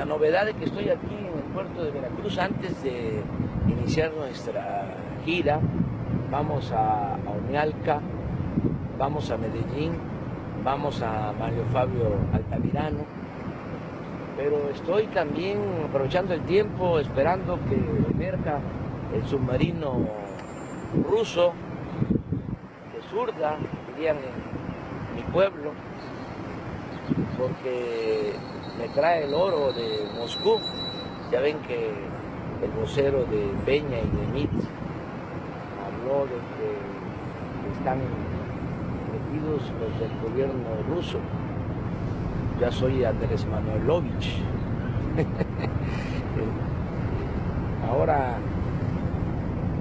la novedad de que estoy aquí en el puerto de Veracruz antes de iniciar nuestra gira. Vamos a, a Omealca, vamos a Medellín, vamos a Mario Fabio Altamirano, pero estoy también aprovechando el tiempo, esperando que emerja el submarino ruso de zurda, dirían en mi pueblo, porque me trae el oro de Moscú. Ya ven que el vocero de Peña y de Mit habló de que están metidos los del gobierno ruso. Ya soy Andrés Manuelovich. Ahora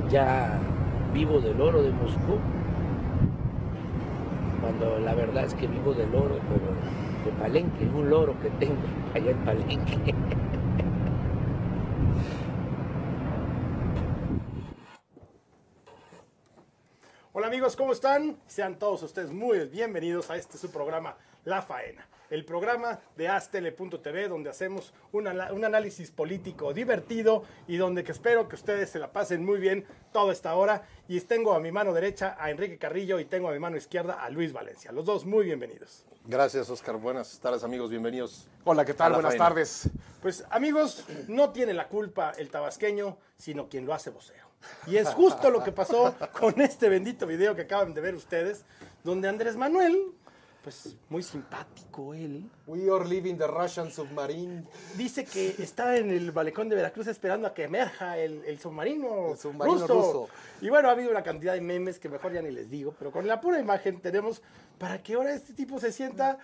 ya vivo del oro de Moscú, cuando la verdad es que vivo del oro, pero Palenque, es un loro que tengo allá en Palenque. Hola amigos, ¿cómo están? Sean todos ustedes muy bienvenidos a este su programa La Faena, el programa de Astele.tv donde hacemos un análisis político divertido y donde que espero que ustedes se la pasen muy bien toda esta hora. Y tengo a mi mano derecha a Enrique Carrillo y tengo a mi mano izquierda a Luis Valencia. Los dos muy bienvenidos. Gracias, Oscar. Buenas tardes, amigos. Bienvenidos. Hola, ¿qué tal? Buenas faena. tardes. Pues amigos, no tiene la culpa el tabasqueño, sino quien lo hace vocero. Y es justo lo que pasó con este bendito video que acaban de ver ustedes, donde Andrés Manuel, pues muy simpático él, We are leaving the Russian submarine. dice que está en el balcón de Veracruz esperando a que emerja el, el submarino, El submarino ruso. Y bueno, ha habido una cantidad de memes que mejor ya ni les digo, pero con la pura imagen tenemos para que ahora este tipo se sienta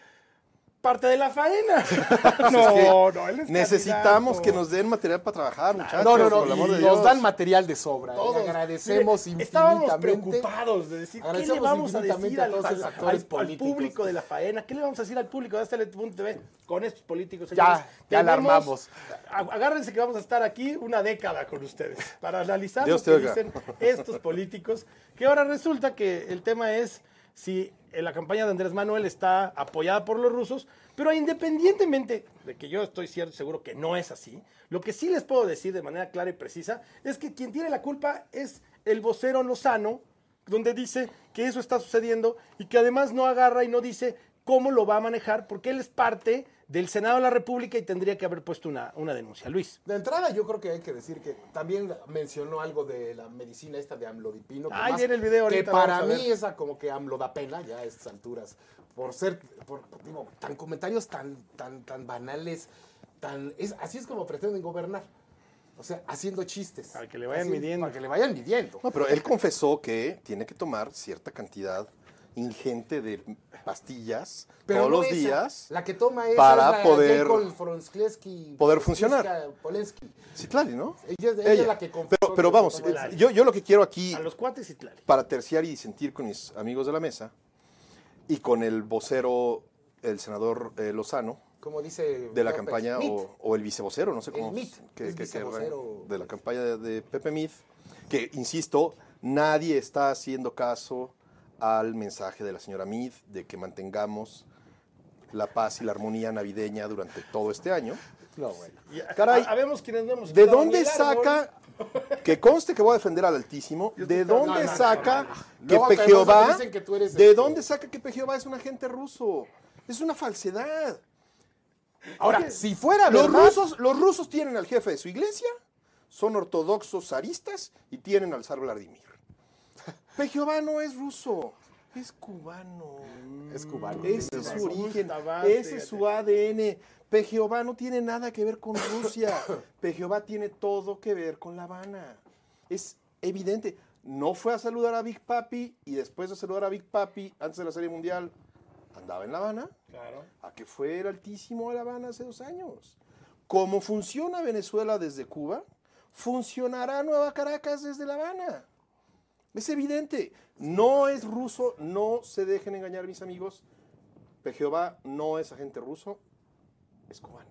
parte de la faena. no, no, él es Necesitamos candidato. que nos den material para trabajar, muchachos. No, no, no. por el amor de y nos dan material de sobra. y Todos. agradecemos Mire, Estábamos infinitamente. preocupados de decir, ¿qué le vamos a decir a esos actores al- público de la faena? ¿Qué le vamos a decir al público de Astele.tv con estos políticos? Ya, señores? ya la Tenemos- armamos. a- Agárrense que vamos a estar aquí una década con ustedes para analizar Dios lo que dicen estos políticos, que ahora resulta que el tema es si eh, la campaña de Andrés Manuel está apoyada por los rusos, pero independientemente de que yo estoy cierto seguro que no es así, lo que sí les puedo decir de manera clara y precisa es que quien tiene la culpa es el vocero Lozano, donde dice que eso está sucediendo y que además no agarra y no dice cómo lo va a manejar, porque él es parte del Senado de la República y tendría que haber puesto una, una denuncia. Luis. De entrada, yo creo que hay que decir que también mencionó algo de la medicina esta de amlodipino. que más- el video Que ahorita, para vamos a mí esa como que AMLO da pena ya a estas alturas. Por ser, por, digo, tan comentarios tan, tan, tan banales, tan, es, así es como pretenden gobernar. O sea, haciendo chistes. Para que le vayan midiendo. Para que le vayan midiendo. No, pero él confesó que tiene que tomar cierta cantidad ingente de pastillas Pero todos no los esa. días. La que toma esa para es la poder- poder funcionar. Polensky. Sí, claro, ¿no? Ella, ella es la que pero, pero vamos, eh, yo, yo lo que quiero aquí, A los cuates y tlali. para terciar y sentir con mis amigos de la mesa, y con el vocero, el senador eh, Lozano, como dice de la campaña o, o el vicevocero, no sé El cómo MIT, que- es que- que- vicevocero. de la campaña de, de Pepe Mid, que insisto, nadie está haciendo caso al mensaje de la señora Mid de que mantengamos la paz y la armonía navideña durante todo este año. No, bueno. Caray, a- habemos quienes no hemos ¿De dónde saca, que conste que voy a defender al Altísimo, de dónde saca que eres, de dónde saca que Pejeová es un agente ruso? Es una falsedad. Ahora, si fuera Los verdad, rusos, los rusos tienen al jefe de su iglesia, son ortodoxos zaristas y tienen al zar Vladimir. Pejeová no es ruso, es cubano. Es cubano. Ese es su origen, ese es su ADN. Pejeová no tiene nada que ver con Rusia. Pejeová tiene todo que ver con La Habana. Es evidente. No fue a saludar a Big Papi y después de saludar a Big Papi, antes de la Serie Mundial, andaba en La Habana. Claro. A que fue el altísimo de La Habana hace dos años. Como funciona Venezuela desde Cuba, funcionará Nueva Caracas desde La Habana. Es evidente. No es ruso, no se dejen engañar, mis amigos. Pejeová no es agente ruso, es cubano.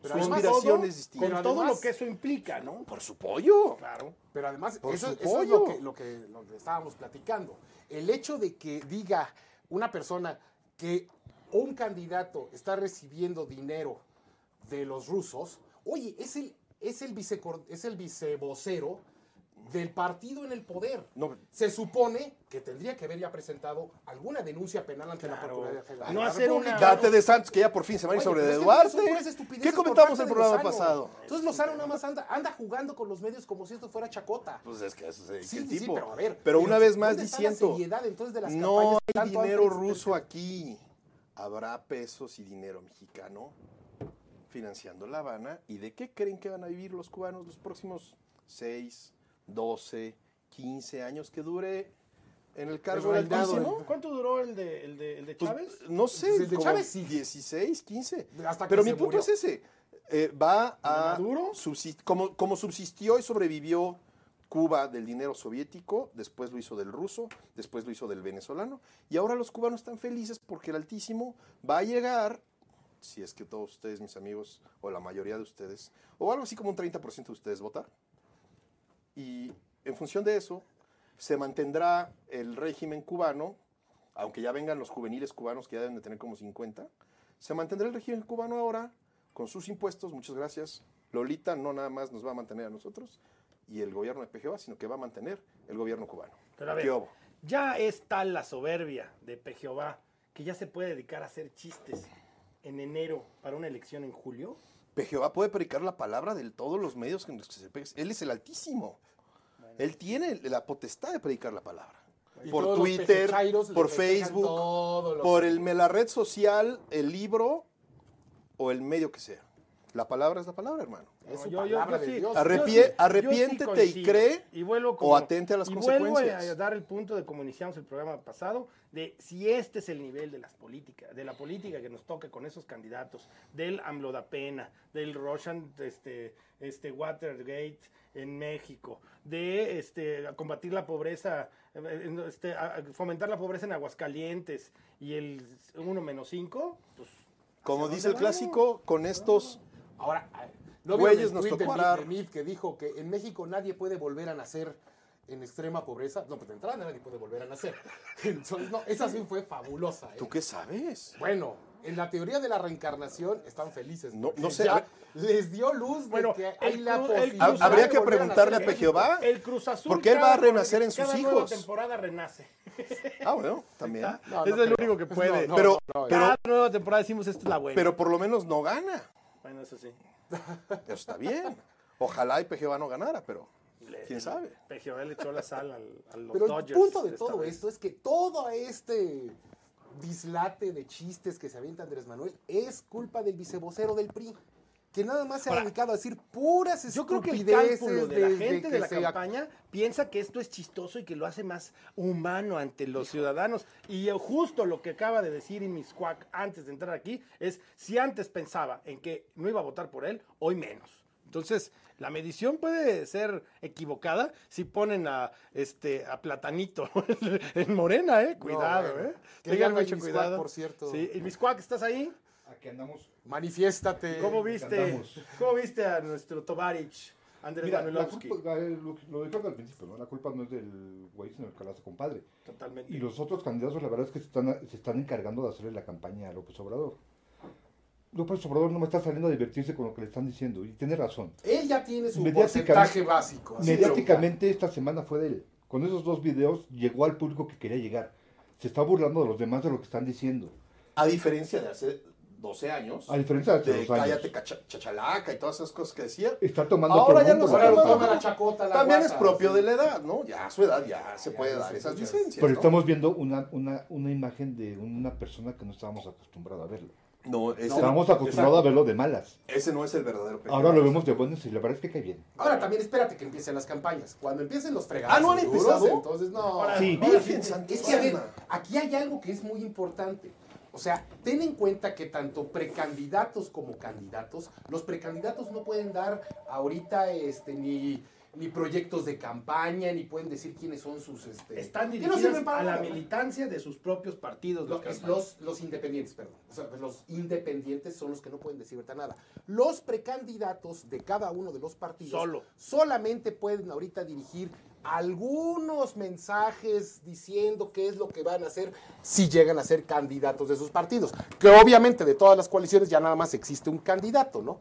Pero Su inspiración es distinta. Con todo lo que eso implica, ¿no? Por su pollo. Claro. Pero además, Por eso, su eso es lo que, lo, que, lo que estábamos platicando. El hecho de que diga una persona que un candidato está recibiendo dinero de los rusos, oye, es el, es el, vicecor- es el vicevocero del partido en el poder. No. Se supone que tendría que haber ya presentado alguna denuncia penal ante la Claro. Procuraduría General. No la hacer una-. Date de Santos, que ya por fin se van a ir Oye, sobre de Duarte. ¿Qué comentamos el programa pasado? Entonces Lozano nada más anda, anda jugando con los medios como si esto fuera chacota. Pues es que ese es Sí, el sí, tipo. pero a ver. Pero una vez ¿dónde más la diciendo, seriedad, entonces, de las no hay dinero ruso aquí. Habrá pesos y dinero mexicano financiando La Habana. ¿Y de qué creen que van a vivir los cubanos los próximos 6, 12, 15 años que dure en el cargo del reinado, Altísimo? ¿Cuánto duró el de, el de, el de Pues, Chávez? no sé, Pues el de como Chávez sí. 16, 15. Hasta que Pero se mi punto murió. es ese. Eh, va a Maduro? subsist- como, como subsistió y sobrevivió Cuba del dinero soviético, después lo hizo del ruso, después lo hizo del venezolano, y ahora los cubanos están felices porque el Altísimo va a llegar, si es que todos ustedes, mis amigos, o la mayoría de ustedes, o algo así como un 30% de ustedes votar, y en función de eso, se mantendrá el régimen cubano, aunque ya vengan los juveniles cubanos que ya deben de tener como 50, se mantendrá el régimen cubano ahora con sus impuestos, muchas gracias. Lolita no nada más nos va a mantener a nosotros y el gobierno de PGOA, sino que va a mantener el gobierno cubano. Pero a ver, ya es tal la soberbia de Pejehová que ya se puede dedicar a hacer chistes en enero para una elección en julio. PGOA puede predicar la palabra de todos los medios en los que se pegue. Él es el altísimo. Él tiene la potestad de predicar la palabra. Y por Twitter, por Facebook, por el, la red social, el libro o el medio que sea. La palabra es la palabra, hermano. Es su yo- yo- palabra yo de sí- Dios. Arrepie- yo sí- sí arrepiéntete y cree Y vuelvo o atente a las y vuelvo consecuencias. a dar el punto de como iniciamos el programa pasado, de si este es el nivel de las políticas, de la política que nos toca con esos candidatos, del AMLO da pena, del Russian este, este Watergate en México, de este combatir la pobreza, eh, este, fomentar la pobreza en Aguascalientes y el 1 menos 5, pues Como ¿hacia dice el clásico, con estos Ahora, ¿no Güeyes, vieron el nos tocó de Mid que dijo que en México nadie puede volver a nacer en extrema pobreza? No, pues de entrada nadie puede volver a nacer. Entonces, no, esa sí fue fabulosa. ¿eh? ¿Tú qué sabes? Bueno, en la teoría de la reencarnación están felices. No- no sé, ya a les dio luz de Bueno, que el hay la el posibilidad. Habría que a preguntarle a en Pejehová. El Cruz Azul. Porque él va a renacer en sus cada nueva hijos. temporada renace. Ah, bueno, también. No, no es el creo. único que puede. No, pero, no, pero, cada nueva temporada decimos esta es la buena. pero por lo menos no gana. bueno, eso sí. Eso está bien. Ojalá y PGOA no ganara, pero quién sabe. Pejehová le echó la sal al, a los Pero el punto de todo vez. esto es que todo este dislate de chistes que se avienta Andrés Manuel es culpa del vicevocero del PRI. Que nada más se ha dedicado a decir puras Yo creo que el estupideces cálculo de la gente de la campaña piensa que esto es chistoso y que lo hace más humano ante los ciudadanos. Y justo lo que acaba de decir Inmiscuac antes de entrar aquí es, si antes pensaba en que no iba a votar por él, hoy menos. Entonces, la medición puede ser equivocada si ponen a este a Platanito en Morena, eh. Cuidado, bueno. eh. Tengan mucho cuidado. por cierto. Sí, Inmiscuac, ¿estás ahí? Aquí andamos. Manifiéstate. ¿Cómo viste? ¿Cómo viste a nuestro Tovarich, Andrés Mira, la culpa, lo, lo dijeron al principio, ¿no? La culpa no es del güey, sino del calazo compadre. Totalmente. Y los otros candidatos, la verdad es que se están, se están encargando de hacerle la campaña a López Obrador. López Obrador no me está saliendo a divertirse con lo que le están diciendo, y tiene razón. Él ya tiene su porcentaje básico. Mediáticamente esta semana fue de él. Con esos dos videos llegó al público que quería llegar. Se está burlando de los demás de lo que están diciendo. A diferencia de hace 12 años, A diferencia de hace de años. cállate cacha- chachalaca y todas esas cosas que decía, Está tomando Ahora ya no toma la chacota, la también guasa, es propio sí. de la edad, ¿no? Ya a su edad ya se Ya, puede ya dar esas licencias. Pero ¿no? estamos viendo una, una, una imagen de una persona que no estábamos acostumbrados a verlo. No, ese, Estábamos acostumbrados a verlo de malas. ese no es el verdadero PGOA. Ahora lo vemos de buenas y la verdad es que cae bien. Ahora también espérate que empiecen las campañas. Cuando empiecen los fregados. Ah, ¿no han empezado? Entonces, no. Ahora, Sí. Ahora Virgen Es que, a ver, aquí hay algo que es muy importante. O sea, ten en cuenta que tanto precandidatos como candidatos, los precandidatos no pueden dar ahorita este, ni, ni proyectos de campaña, ni pueden decir quiénes son sus... Este, Están no dirigidos para a la militancia de sus propios partidos. Los, los, los independientes, perdón. O sea, los independientes son los que no pueden decir nada. Los precandidatos de cada uno de los partidos Solo. solamente pueden ahorita dirigir algunos mensajes diciendo qué es lo que van a hacer si llegan a ser candidatos de sus partidos. Que obviamente de todas las coaliciones ya nada más existe un candidato, ¿no?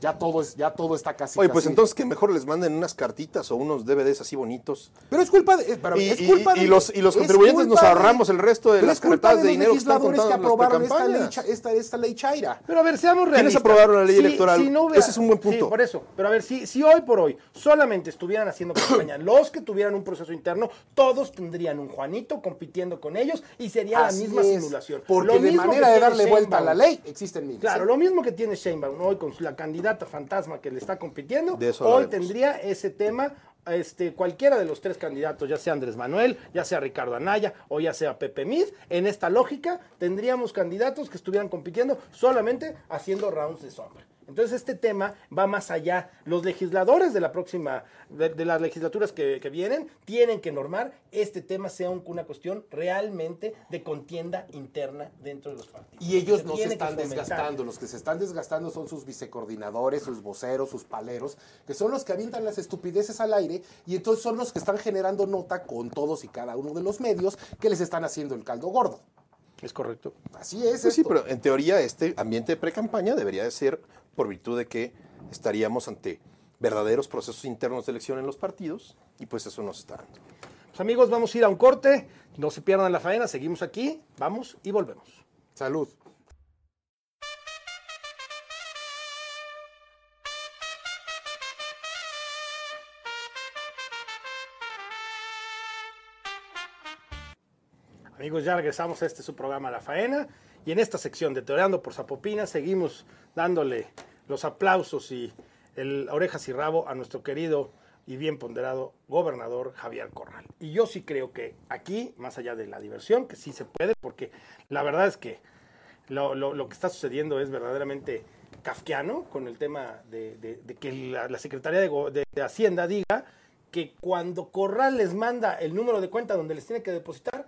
Ya todo, es, ya todo está casi. Oye, pues casi- entonces que mejor les manden unas cartitas o unos DVDs así bonitos. Pero es culpa de. pero Y, es y- culpa y de- los, y los es contribuyentes nos de- ahorramos el resto de las cartadas de dinero que están legisladores contando que aprobaron esta ley, esta, esta ley Chaira. Pero a ver, seamos ¿Quiénes realistas. aprobaron la ley electoral? Ese es un buen punto. Sí, por eso. Pero a ver, si, si hoy por hoy solamente estuvieran haciendo campaña los que tuvieran un proceso interno, todos tendrían un Juanito compitiendo con ellos y sería Así la misma es, simulación. Porque Lo de mismo manera de darle vuelta a la ley, existen miles. Claro, lo mismo que tiene Sheinbaum hoy con la candidata fantasma que le está compitiendo, hoy tendría ese tema este, cualquiera de los tres candidatos, ya sea Andrés Manuel, ya sea Ricardo Anaya o ya sea Pepe Mid, en esta lógica tendríamos candidatos que estuvieran compitiendo solamente haciendo rounds de sombra. Entonces este tema va más allá. Los legisladores de la próxima, de, de las legislaturas que, que vienen, tienen que normar este tema sea un- una cuestión realmente de contienda interna dentro de los partidos. Y ellos Se no se están desgastando. Los que se están desgastando son sus vicecoordinadores, sus voceros, sus paleros, que son los que avientan las estupideces al aire y entonces son los que están generando nota con todos y cada uno de los medios que les están haciendo el caldo gordo. Es correcto. Así es. Pues sí, pero en teoría este ambiente de pre-campaña debería de ser por virtud de que estaríamos ante verdaderos procesos internos de elección en los partidos y pues eso nos está dando. Pues amigos, vamos a ir a un corte. No se pierdan la faena, seguimos aquí, vamos y volvemos. Salud. Amigos, ya regresamos a este su programa La Faena y en esta sección de Teoreando por Zapopina seguimos dándole los aplausos y el orejas y rabo a nuestro querido y bien ponderado gobernador Javier Corral. Y yo sí creo que aquí, más allá de la diversión, que sí se puede, porque la verdad es que lo, que está sucediendo es verdaderamente kafkiano con el tema de, que la, Secretaría de- de Hacienda diga que cuando Corral les manda el número de cuenta donde les tiene que depositar,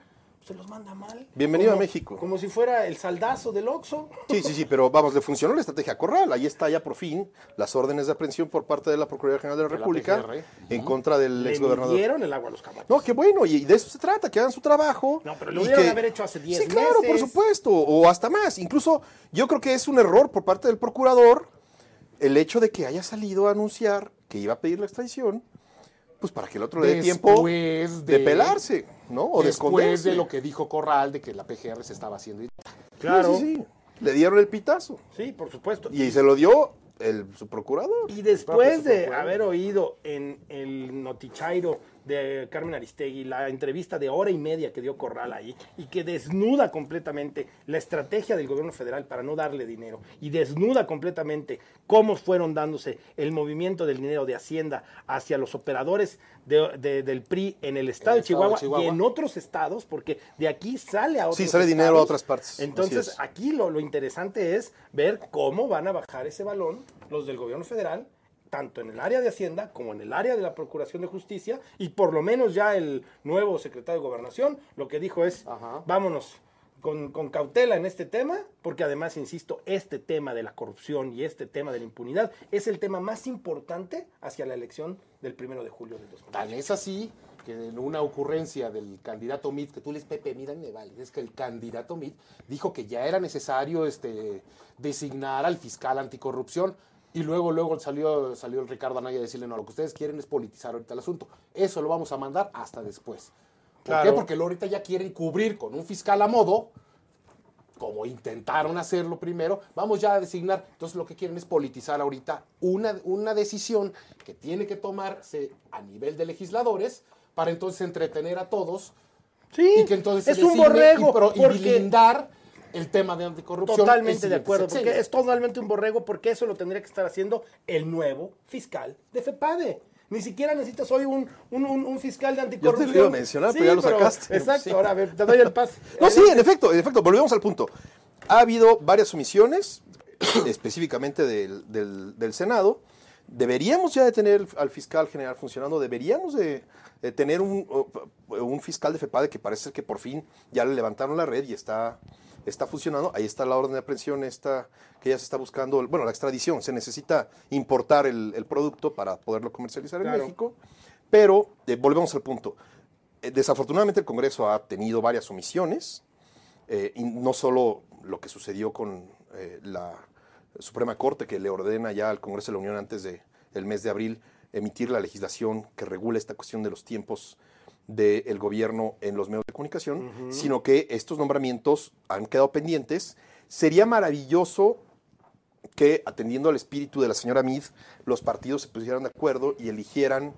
se los manda mal. Bienvenido a México. Como si fuera el saldazo del Oxxo. Sí, sí, sí, pero vamos, le funcionó la estrategia Corral. Ahí está ya por fin las órdenes de aprehensión por parte de la Procuraduría General de la República en contra del Le exgobernador. dieron el agua a los camotes. No, qué bueno, y de eso se trata, que hagan su trabajo. No, pero lo debieron que- haber hecho hace 10 Sí, claro, por supuesto, o hasta más. Incluso yo creo que es un error por parte del procurador el hecho de que haya salido a anunciar que iba a pedir la extradición, pues para que el otro le dé tiempo de, de- pelarse, ¿no? O de Después de lo que dijo Corral de que la PGR se estaba haciendo. Claro. Sí, sí, sí. Le dieron el pitazo. Sí, por supuesto. Y se lo dio el, su procurador. Y después de procurador. haber oído en el notichairo de Carmen Aristegui la entrevista de hora y media que dio Corral ahí y que desnuda completamente la estrategia del gobierno federal para no darle dinero y desnuda completamente cómo fueron dándose el movimiento del dinero de Hacienda hacia los operadores de- de- del PRI en el estado, el de, estado de Chihuahua y en otros estados, porque de aquí sale a otros Sí, sale dinero a otras partes, Entonces, es. aquí lo, lo interesante es ver cómo van a bajar ese balón los del gobierno federal, tanto en el área de Hacienda como en el área de la Procuración de Justicia, y por lo menos ya el nuevo secretario de Gobernación lo que dijo es, Ajá. vámonos con, con cautela en este tema, porque además, insisto, este tema de la corrupción y este tema de la impunidad es el tema más importante hacia la elección del primero de julio del 2020. Tan es así que en una ocurrencia del candidato Mitt, que tú les Pepe, mira, me vale, es que el candidato Mitt dijo que ya era necesario este, designar al fiscal anticorrupción y luego luego salió, salió el Ricardo Anaya a decirle, no, lo que ustedes quieren es politizar ahorita el asunto. Eso lo vamos a mandar hasta después. ¿Por Claro. qué? Porque lo ahorita ya quieren cubrir con un fiscal a modo, como intentaron hacerlo primero, vamos ya a designar. Entonces lo que quieren es politizar ahorita una, una decisión que tiene que tomarse a nivel de legisladores para entonces entretener a todos Sí, y que entonces se es un borrego, y, y porque- blindar el tema de anticorrupción. Totalmente de acuerdo, sexenio. porque es totalmente un borrego, porque eso lo tendría que estar haciendo el nuevo fiscal de FEPADE. Ni siquiera necesitas hoy un, un, un- un fiscal de anticorrupción. Yo te lo iba a mencionar, pero ya lo sacaste. Exacto, Sí. ahora a ver, te doy el pase. No, sí, en efecto, en efecto, volvemos al punto. Ha habido varias omisiones, específicamente del, del- del Senado. Deberíamos ya de tener al fiscal general funcionando, deberíamos de, de tener un, un fiscal de FEPADE que parece que por fin ya le levantaron la red y está, está funcionando. Ahí está la orden de aprehensión esta, que ya se está buscando, bueno, la extradición. Se necesita importar el, el producto para poderlo comercializar Claro. en México. Pero eh, volvemos al punto. Eh, desafortunadamente el Congreso ha tenido varias omisiones, eh, y no solo lo que sucedió con la Suprema Corte, que le ordena ya al Congreso de la Unión antes del el mes de abril emitir la legislación que regula esta cuestión de los tiempos del gobierno en los medios de comunicación, sino que estos nombramientos han quedado pendientes. Sería maravilloso que, atendiendo al espíritu de la señora Meade, los partidos se pusieran de acuerdo y eligieran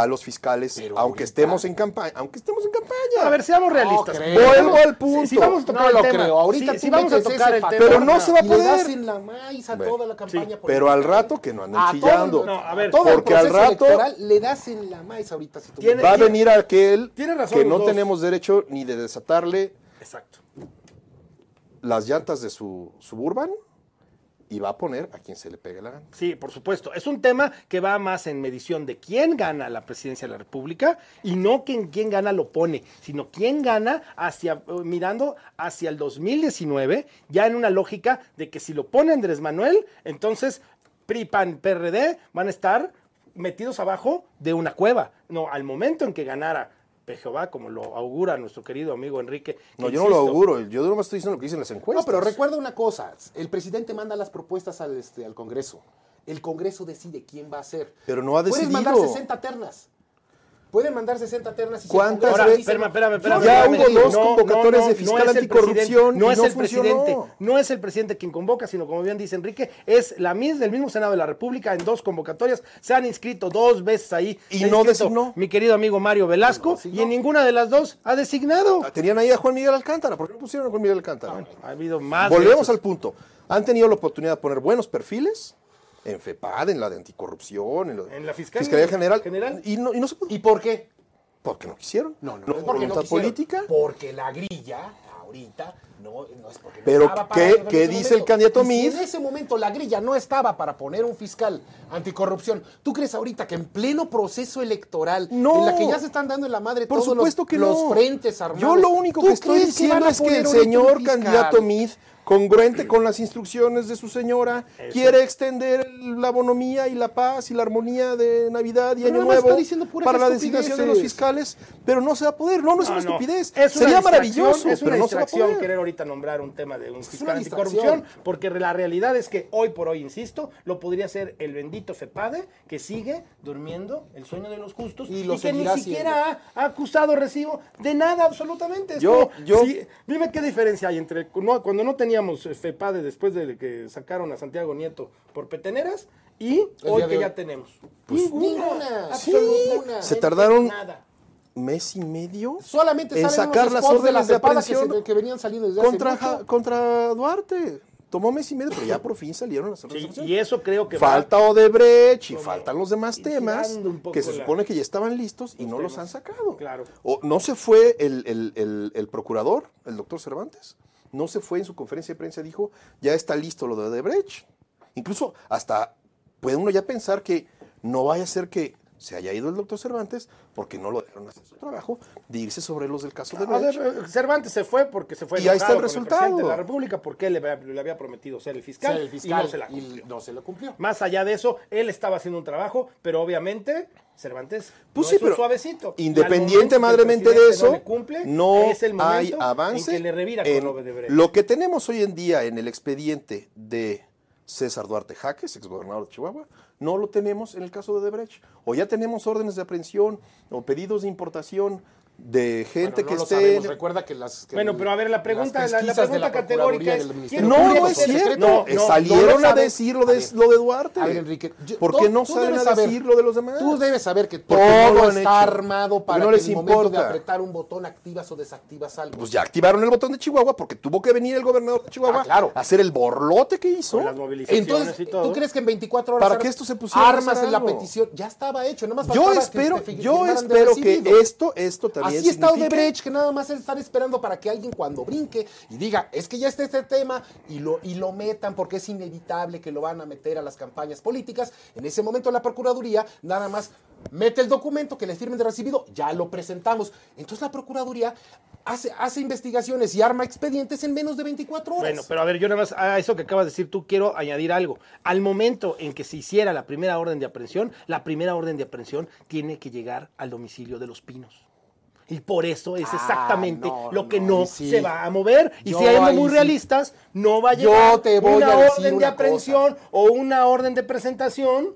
a los fiscales, Pero aunque ahorita- estemos en campaña, aunque estemos en campaña. A ver, seamos realistas. creo. Vuelvo al punto. Si, si vamos a tocar No el lo tema, creo. Ahorita si, si vamos a tocar el tema. Pero no se va a le poder. en la maíz a Bueno, toda la campaña. pero al rato que no anden A todo chillando. el- No, a ver, todo el porque al rato- le das en la maíz ahorita. Si tú Tiene- Va a venir aquel tiene razón que no dos. tenemos derecho ni de desatarle Exacto. las llantas de su suburban y va a poner a quien se le pegue la gana. Sí, por supuesto. Es un tema que va más en medición de quién gana la presidencia de la República y no que quién gana lo pone, sino quién gana hacia eh, mirando hacia el 2019, ya en una lógica de que si lo pone Andrés Manuel, entonces PRI, PAN, PRD van a estar metidos abajo de una cueva. No, al momento en que ganara Jehová, como lo augura nuestro querido amigo Enrique. que No, yo no lo auguro, yo no me estoy diciendo lo que dicen las encuestas. No, pero recuerda una cosa, el presidente manda las propuestas al, este, al Congreso. El Congreso decide quién va a ser. Pero no ha Puedes decidido. mandar 60 ternas. Pueden mandar 60 ternas y ¿Cuántas Ahora, ve- dice, espérame, espérame, espérame. Ya espérame. hubo dos convocatorias de fiscal es el anticorrupción presidente, no es no el presidente, no es el presidente quien convoca, sino como bien dice Enrique, es la misma del mismo Senado de la República en dos convocatorias, se han inscrito dos veces ahí. Y no designó. Mi querido amigo Mario Velasco, y en ninguna de las dos ha designado. Ah, Tenían ahí a Juan Miguel Alcántara, ¿por qué no pusieron a Juan Miguel Alcántara? Ha habido más. Volvemos al punto. Han tenido la oportunidad de poner buenos perfiles en FEPAD, en la de anticorrupción, en, lo- En la Fiscalía General, General. Y, no, y no se pudo. ¿Y por qué? Porque no quisieron. No, no, no no es porque no voluntad política. Porque la grilla, ahorita, no, no es porque no Pero, estaba ¿qué- qué dice momento. el candidato Y si en ese momento la grilla no estaba para poner un fiscal anticorrupción, ¿tú crees ahorita que en pleno proceso electoral, No. en la que ya se están dando en la madre Por todos supuesto los, que los no. frentes armados? Yo lo único ¿tú que estoy diciendo es que el señor candidato Meade, congruente con las instrucciones de su señora, quiere extender la bonomía y la paz y la armonía de Navidad y Pero Año Nuevo para la designación de los fiscales, pero no se va a poder. No, no es No, una no. estupidez. Es una Sería distracción, maravilloso, Es una pero no se va a distracción poder. querer ahorita nombrar un tema de un fiscal una anticorrupción, porque la realidad es que hoy por hoy, insisto, lo podría ser el bendito FEPADE, que sigue durmiendo el sueño de los justos Y y, lo que ni siquiera ha, ha acusado recibo de nada absolutamente. Es Yo- yo- si- dime qué diferencia hay entre no, cuando no teníamos FEPADE después de que sacaron a Santiago Nieto por peteneras y hoy de que hoy. ya tenemos. Ninguna, absolutamente Se tardaron- nada. ¿Mes y medio? Solamente en sacar las órdenes de la Cepeda que, aprehensión se- que venían saliendo desde hace contra, mucho. Contra Duarte. Tomó mes y medio, pero ya por fin salieron las órdenes de Sí, y eso creo que va- Falta Odebrecht y como faltan los demás temas que se la- supone que ya estaban listos y los no los han sacado. Claro. O no se fue el, el- el- el procurador, el doctor Cervantes, no se fue en su conferencia de prensa, dijo, ya está listo lo de Odebrecht. Incluso hasta puede uno ya pensar que no vaya a ser que se haya ido el doctor Cervantes porque no lo dejaron hacer su trabajo de irse sobre los del caso de Odebrecht. eh, Cervantes se fue porque se fue Y ahí está el con resultado. presidente de la República porque él le, había- le había prometido ser el fiscal, Ser el fiscal y no se la y cumplió. no se lo cumplió. Más allá de eso, él estaba haciendo un trabajo, pero obviamente Cervantes Pues no sí, es un pero suavecito. Independiente madremente de eso, no, le cumple, no es el hay momento avance. en que le revira en con Odebrecht. Lo que tenemos hoy en día en el expediente de César Duarte Jaques, exgobernador de Chihuahua, no lo tenemos en el caso de Odebrecht. O ya tenemos órdenes de aprehensión o pedidos de importación de gente Bueno, no que lo esté... sabemos. Recuerda que las. que Bueno, pero a ver, la pregunta- la- la pregunta categórica es, No, ¿Quién no es cierto. secretos? No, no, salieron no lo a decir lo de, ver, lo de Duarte. A ver, Enrique, yo- ¿Por qué no salen a saber- decir lo de los demás? Tú debes saber que todo está hecho. armado para no que les en el momento de apretar un botón activas o desactivas algo. Pues ya activaron el botón de Chihuahua porque tuvo que venir el gobernador de Chihuahua Ah, claro. a hacer el borlote que hizo. Con las movilizaciones Entonces, y todo. ¿tú crees que en 24 horas Para ar- que esto se pusiera armas en la petición? Ya estaba hecho, Yo espero, que esto, esto Así está significa- Odebrecht, que nada más están esperando para que alguien cuando brinque y diga, es que ya está este tema, y lo, y lo metan porque es inevitable que lo van a meter a las campañas políticas. En ese momento la Procuraduría nada más mete el documento que le firmen de recibido, ya lo presentamos. Entonces la Procuraduría hace, hace investigaciones y arma expedientes en menos de 24 horas. Bueno, pero a ver, yo nada más a eso que acabas de decir tú quiero añadir algo. Al momento en que se hiciera la primera orden de aprehensión, la primera orden de aprehensión tiene que llegar al domicilio de los pinos. Y por eso es Ah, exactamente no, lo que no, no ahí sí. se va a mover. Y Yo siendo ahí muy realistas, no va a Yo llegar te voy una a decir orden de aprehensión o una orden de presentación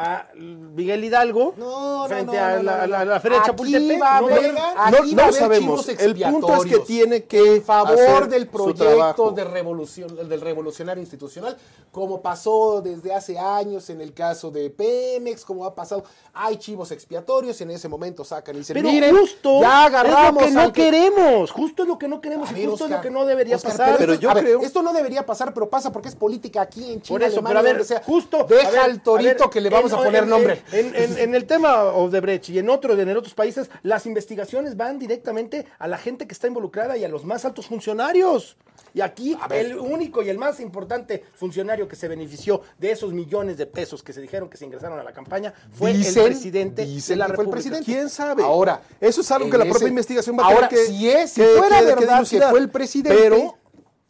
a Miguel Hidalgo No, frente no, a la, feria de Chapultepec. va a no haber- sabemos. El punto es que tiene que en favor hacer del proyecto de revolución, del revolucionario institucional, como pasó desde hace años en el caso de Pemex, como ha pasado. Hay chivos expiatorios, en ese momento sacan y dicen, Pero miren, justo ya agarramos es lo que no al que-". queremos. Justo es lo que no queremos y justo es lo que no debería Oscar, pasar. pero esto- yo ver, creo- esto no debería pasar, pero pasa porque es política aquí en China, Por eso, Alemania, pero a ver, donde sea. justo. Deja al torito que le vamos en- a poner nombre. En, en- en el tema Odebrecht y en otros, en otros países, las investigaciones van directamente a la gente que está involucrada y a los más altos funcionarios. Y aquí el único y el más importante funcionario que se benefició de esos millones de pesos que se dijeron que se ingresaron a la campaña fue Dicen- el presidente de la que fue el República. presidente. ¿Quién sabe? Ahora, eso es algo que la ese- propia investigación va a Ahora, tener que si es- si que- fuera que- verdad que fue el presidente- Pero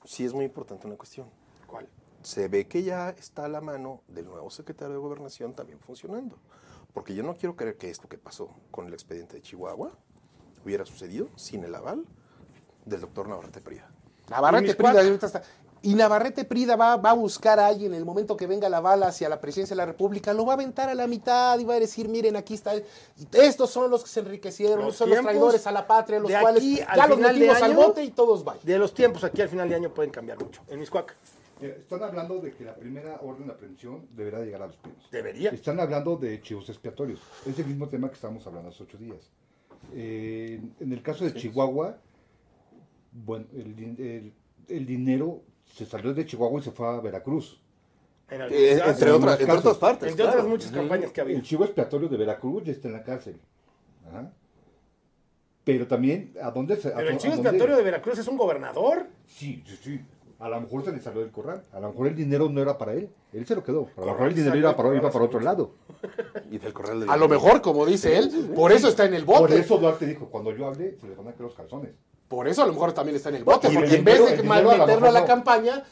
sí es muy importante una cuestión. Se ve que ya está a la mano del nuevo secretario de Gobernación también funcionando. Porque yo no quiero creer que esto que pasó con el expediente de Chihuahua hubiera sucedido sin el aval del doctor Navarrete Prida. Navarrete Prida ahorita está- Y Navarrete Prida va, va a buscar a alguien en el momento que venga la bala hacia la presidencia de la República, lo va a aventar a la mitad y va a decir, miren, aquí está, estos son los que se enriquecieron, Los son los traidores a la patria, los cuales aquí al ya los metimos al año- bote y todos van. De los tiempos aquí al final de año pueden cambiar mucho. En Miscuac Están hablando de que la primera orden de aprehensión deberá llegar a los pinos. debería. Están hablando de chivos expiatorios. Es el mismo tema que estábamos hablando hace ocho días. Eh, en el caso de Chihuahua, bueno, el, din- el- el dinero se salió de Chihuahua y se fue a Veracruz. En Eh, entre, en otras, entre partes. Entre claro. otras muchas campañas que había. El chivo expiatorio de Veracruz ya está en la cárcel. Ajá. Pero también, ¿a dónde se.? a Pero el chivo expiatorio de Veracruz es un gobernador. Sí, sí, sí. A lo mejor se le salió del corral. A lo mejor el dinero no era para él. Él se lo quedó. A lo mejor el dinero iba para, iba otro lado. Y del corral del A lo mejor, como dice él, por eso está en el bote. Por eso Duarte dijo: cuando yo hable, se le van a caer los calzones. Por eso a lo mejor también está en el bote, Y porque el en vez de meterlo a la campaña,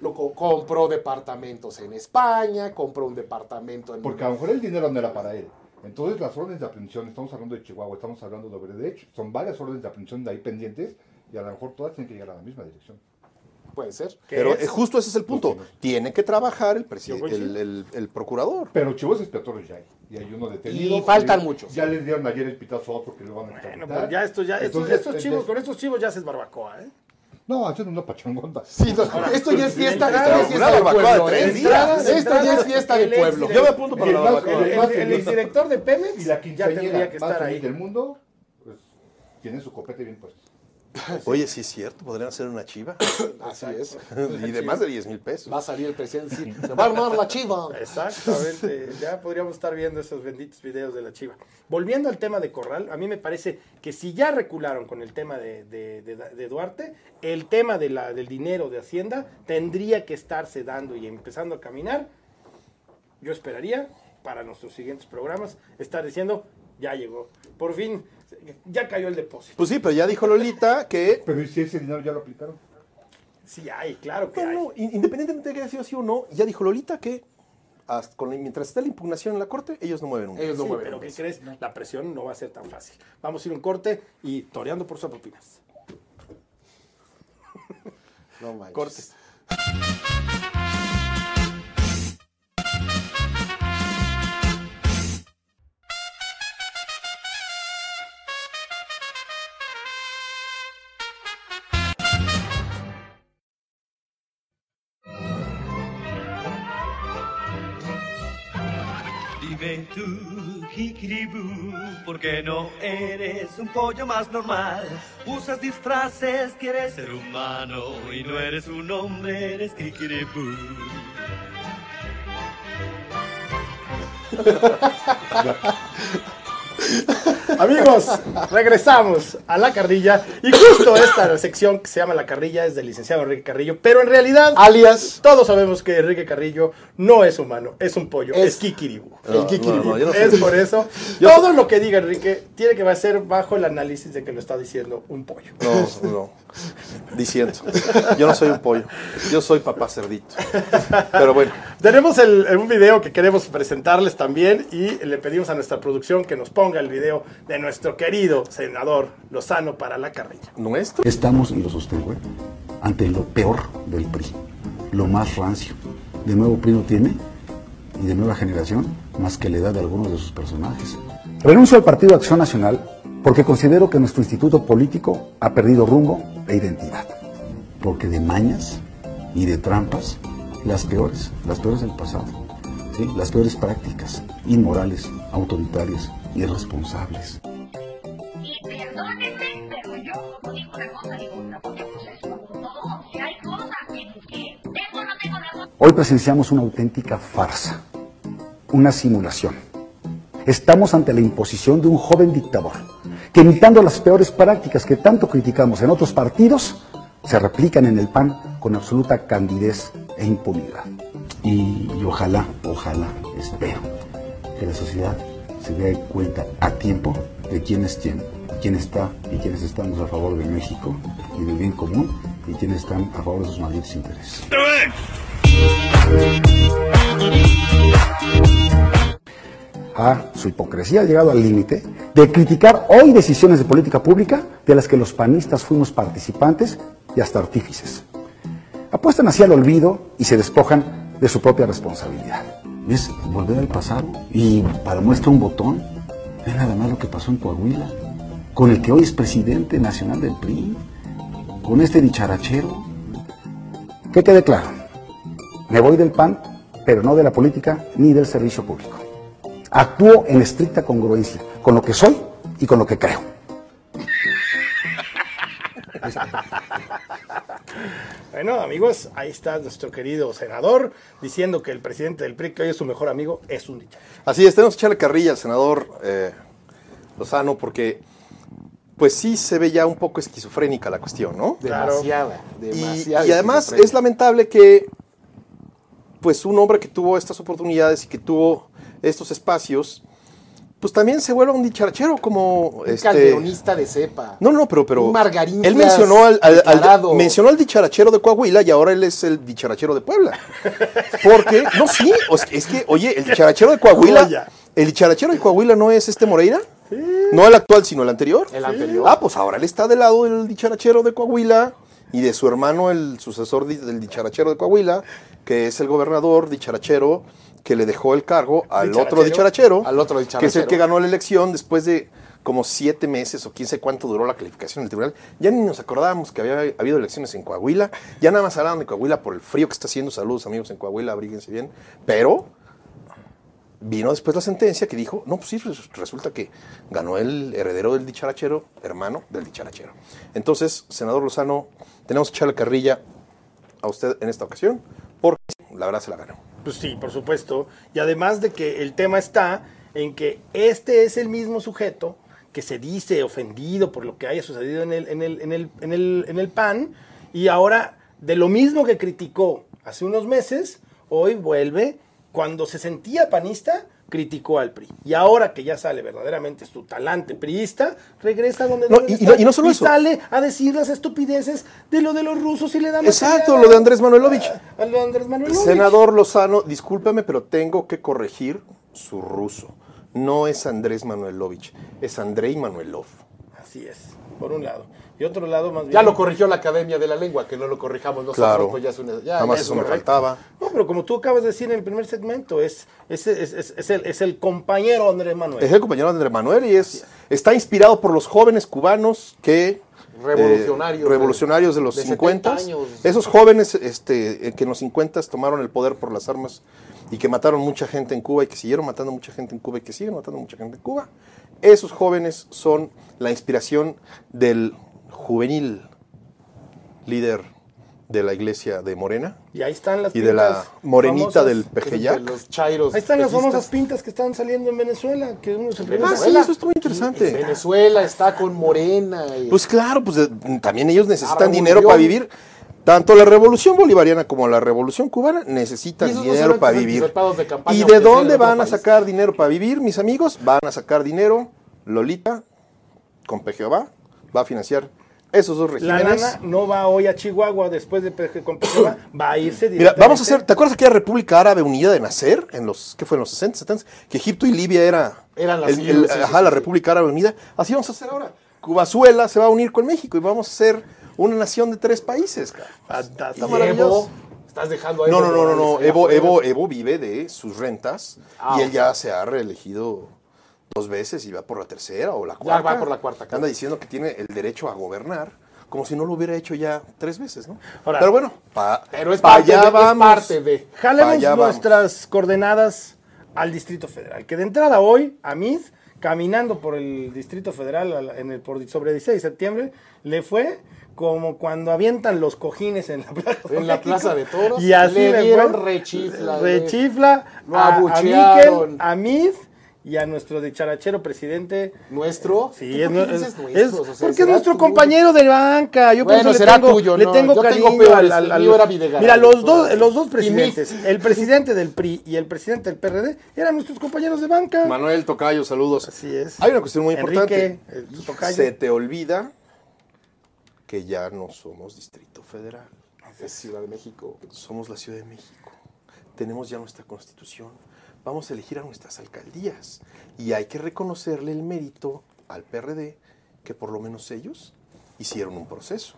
lo co- compró departamentos en España, compró un departamento en... Porque a lo mejor el dinero no era para él. Entonces, las órdenes de aprehensión, estamos hablando de Chihuahua, estamos hablando de Obredech, son varias órdenes de aprehensión de ahí pendientes y a lo mejor todas tienen que llegar a la misma dirección. Puede ser. ¿Qué Pero es? eh, justo ese es el punto. Tiene que trabajar el, el, el- el procurador. Pero chivos expiatorios ya hay. Y hay uno detenido. Y faltan Ya- muchos. Ya les dieron ayer el pitazo a otro que lo van a Bueno, pero ya estos, ya, estos, Entonces, estos chivos, con estos chivos ya haces barbacoa, ¿eh? No, hacen una pachangonda. Sí, no, esto ya es fiesta, esto ya es fiesta Una de pueblo, de tres días. Esto ya es fiesta de pueblo. Yo me apunto para Y la barbacoa. El, el, el exdirector de Pemex Y la ya quinceañera tendría que más estar feliz ahí. del mundo, pues, tiene su copete bien puesto. Oye, sí es cierto, podrían hacer una chiva. Así es. y de más de 10 mil pesos. Va a salir el presidente se va a armar la chiva. Exactamente, ya podríamos estar viendo esos benditos videos de la Chiva. Volviendo al tema de Corral, a mí me parece que si ya recularon con el tema de, de- de- de Duarte, el tema de la, del dinero de Hacienda tendría que estarse dando y empezando a caminar. Yo esperaría para nuestros siguientes programas estar diciendo, ya llegó, por fin, ya cayó el depósito. Pues sí, pero ya dijo Lolita que Pero ¿y si ese dinero ya lo aplicaron? Sí hay, claro que Bueno, hay. in- independientemente de que haya sido así o no, ya dijo Lolita que hasta con la- mientras esté la impugnación en la corte, ellos no mueven un Ellos no Sí, mueven pero ¿qué crees? La presión no va a ser tan fácil. Vamos a ir a un corte y toreando por Zapopinas. No manches. Cortes. Kikiribú, ¿por qué no eres un pollo más normal? Usas disfraces, quieres ser humano y no eres un hombre, eres Kikiribú. Amigos, regresamos a la carrilla. Y justo esta sección que se llama La carrilla es del licenciado Enrique Carrillo. Pero en realidad, Alias. todos sabemos que Enrique Carrillo no es humano, es un pollo, es, Es- Kikiribú. El no, no, no es por eso. Yo todo lo que diga Enrique tiene que ser bajo el análisis de que lo está diciendo un pollo. No, no. Diciendo. Yo no soy un pollo. Yo soy papá cerdito. Pero bueno. Tenemos el- un video que queremos presentarles también y le pedimos a nuestra producción que nos ponga el video de nuestro querido senador Lozano para la carrilla. ¿Nuestro? Estamos, y lo sostengo, ¿eh? ante lo peor del PRI, lo más rancio. De nuevo, PRI no tiene, y de nueva generación, más que la edad de algunos de sus personajes. Renuncio al Partido Acción Nacional porque considero que nuestro instituto político ha perdido rumbo e identidad. Porque de mañas y de trampas, las peores, las peores del pasado, ¿sí? las peores prácticas, inmorales, autoritarias, irresponsables. Y perdónenme, pero yo como digo una cosa, otra, porque pues es si hay cosas que tengo no tengo razón. Hoy presenciamos una auténtica farsa, una simulación. Estamos ante la imposición de un joven dictador que imitando las peores prácticas que tanto criticamos en otros partidos, se replican en el PAN con absoluta candidez e impunidad. Y, ojalá, ojalá, espero que la sociedad se dé cuenta a tiempo de quién es quién, quién está y quiénes estamos a favor de México y del bien común y quiénes están a favor de sus malditos intereses. A su hipocresía ha llegado al límite de criticar hoy decisiones de política pública de las que los panistas fuimos participantes y hasta artífices. Apuestan así al olvido y se despojan de su propia responsabilidad. Es volver al pasado y para muestra un botón, es nada más lo que pasó en Coahuila, con el que hoy es presidente nacional del PRI, con este dicharachero. Que quede claro, me voy del PAN, pero no de la política ni del servicio público. Actúo en estricta congruencia con lo que soy y con lo que creo. Bueno, amigos, ahí está nuestro querido senador diciendo que el presidente del PRI, que hoy es su mejor amigo, es un dicho. Así es, tenemos que echarle carrilla al senador eh, Lozano porque, pues sí se ve ya un poco esquizofrénica la cuestión, ¿no? Demasiada, Y, demasiada. y además es lamentable que, pues un hombre que tuvo estas oportunidades y que tuvo estos espacios, pues también se vuelva un dicharachero como... Un este, calderonista de cepa. No, no, pero, pero Un margarincias él mencionó al, al- mencionó al dicharachero de Coahuila y ahora él es el dicharachero de Puebla. Porque, no, sí, es que, oye, el dicharachero de Coahuila, el dicharachero de Coahuila no es este Moreira, no el actual, sino el anterior. El anterior. Ah, pues ahora él está del lado del dicharachero de Coahuila y de su hermano, el sucesor del dicharachero de Coahuila, que es el gobernador dicharachero que le dejó el cargo al otro Dicharachero. Al otro que es el que ganó la elección después de como siete meses o quién sé cuánto duró la calificación del tribunal. Ya ni nos acordábamos que había habido elecciones en Coahuila. Ya nada más hablaban de Coahuila por el frío que está haciendo. Saludos amigos en Coahuila, abríguense bien. Pero vino después la sentencia que dijo, no, pues sí, res- resulta que ganó el heredero del dicharachero, hermano del dicharachero. Entonces, senador Lozano, tenemos que echarle carrilla a usted en esta ocasión, porque la verdad se la ganó. Pues sí, por supuesto. Y además de que el tema está en que este es el mismo sujeto que se dice ofendido por lo que haya sucedido en el, en el, en el, en el, en el PAN y ahora de lo mismo que criticó hace unos meses, hoy vuelve, cuando se sentía panista, criticó al PRI. Y ahora que ya sale verdaderamente su talante priista, regresa donde No, debe y- no- y no solo eso. sale a decir las estupideces de lo de los rusos y le da Exacto, lo de a- Andrés Manuelovich. a lo de Andrés Manuelovich. Senador Lozano, discúlpeme, pero tengo que corregir su ruso. No es Andrés Manuelovich, es Andrei Manuelov. Así es, por un lado. Y otro lado más bien. Ya lo corrigió la Academia de la Lengua, que no lo corrijamos nosotros. Claro. pues ya es una- ya- Nada más ya es eso me faltaba. No, pero como tú acabas de decir en el primer segmento, es, es, es, es- es el, es el compañero Andrés Manuel. Es el compañero Andrés Manuel y es, está inspirado por los jóvenes cubanos que... Revolucionarios eh, revolucionarios de de- los de 50. 70 años. Esos jóvenes este, eh, que en los 50 tomaron el poder por las armas y que mataron mucha gente en Cuba y que siguieron matando mucha gente en Cuba y que siguen matando mucha gente en Cuba. Esos jóvenes son la inspiración del juvenil líder de la iglesia de Morena, Y ahí están las y de la morenita famosas. del De Pejeyac. los chairos. Ahí están las famosas pintas que están saliendo en Venezuela, que uno se Ah, sí, eso está muy interesante. Venezuela está con Morena. y- Pues claro, pues eh, también ellos necesitan dinero para vivir. Tanto la revolución bolivariana como la revolución cubana necesitan no dinero para vivir. anticipados de campaña, ¿Y de dónde van a país. sacar dinero para vivir, mis amigos? Van a sacar dinero, Lolita, con Pejeobá, va a financiar esos dos La regímenes. lana no va hoy a Chihuahua después de Pejewa, va a irse Mira, vamos a hacer. ¿te acuerdas aquella República Árabe Unida de nacer en los, ¿qué fue en los 60, 70? Que Egipto y Libia era Eran las el- sí, ajá, sí, la. República Árabe Unida. Así vamos a hacer ahora. Cubazuela se va a unir con México y vamos a ser una nación de tres países. Está maravilloso. Evo, estás dejando a No, Evo no, no, no, no. Allá Evo. Evo, Evo vive de sus rentas Ah, y él ok. ya se ha reelegido dos veces y va por la tercera o la cuarta. va por la cuarta, claro. Anda diciendo que tiene el derecho a gobernar como si no lo hubiera hecho ya tres veces, ¿no? Ahora- Pero bueno, pa, Pero es pa parte, allá de, es vamos. parte de. Jalemos Pa' allá vamos. nuestras coordenadas al Distrito Federal. Que de entrada hoy, a Mid, caminando por el Distrito Federal a la- en el, por, sobre 16 de septiembre, le fue como cuando avientan los cojines en la Plaza de, En la México. Plaza de Toros, Y así le dieron rechifla. Rechifla Lo a, a abuchearon. Miquel, a Mid y a nuestro dicharachero presidente. ¿Nuestro? Sí, ¿Tú es, es- dices es- nuestros? O sea, porque es ¿será nuestro tuyo? compañero de banca. Yo Bueno, eso le será tengo, tuyo, le no, tengo yo tengo cariño peores, al, al- al- Videgaray, Mira, los dos, los dos presidentes, el presidente del PRI y el presidente del PRD, eran nuestros compañeros de banca. Manuel Tocayo, saludos. Así es. Hay una cuestión muy Enrique, importante. el tocayo. Se te olvida que ya no somos Distrito Federal. Es Ciudad de México. Somos la Ciudad de México. Tenemos ya nuestra constitución. Vamos a elegir a nuestras alcaldías. Y hay que reconocerle el mérito al PRD que por lo menos ellos hicieron un proceso.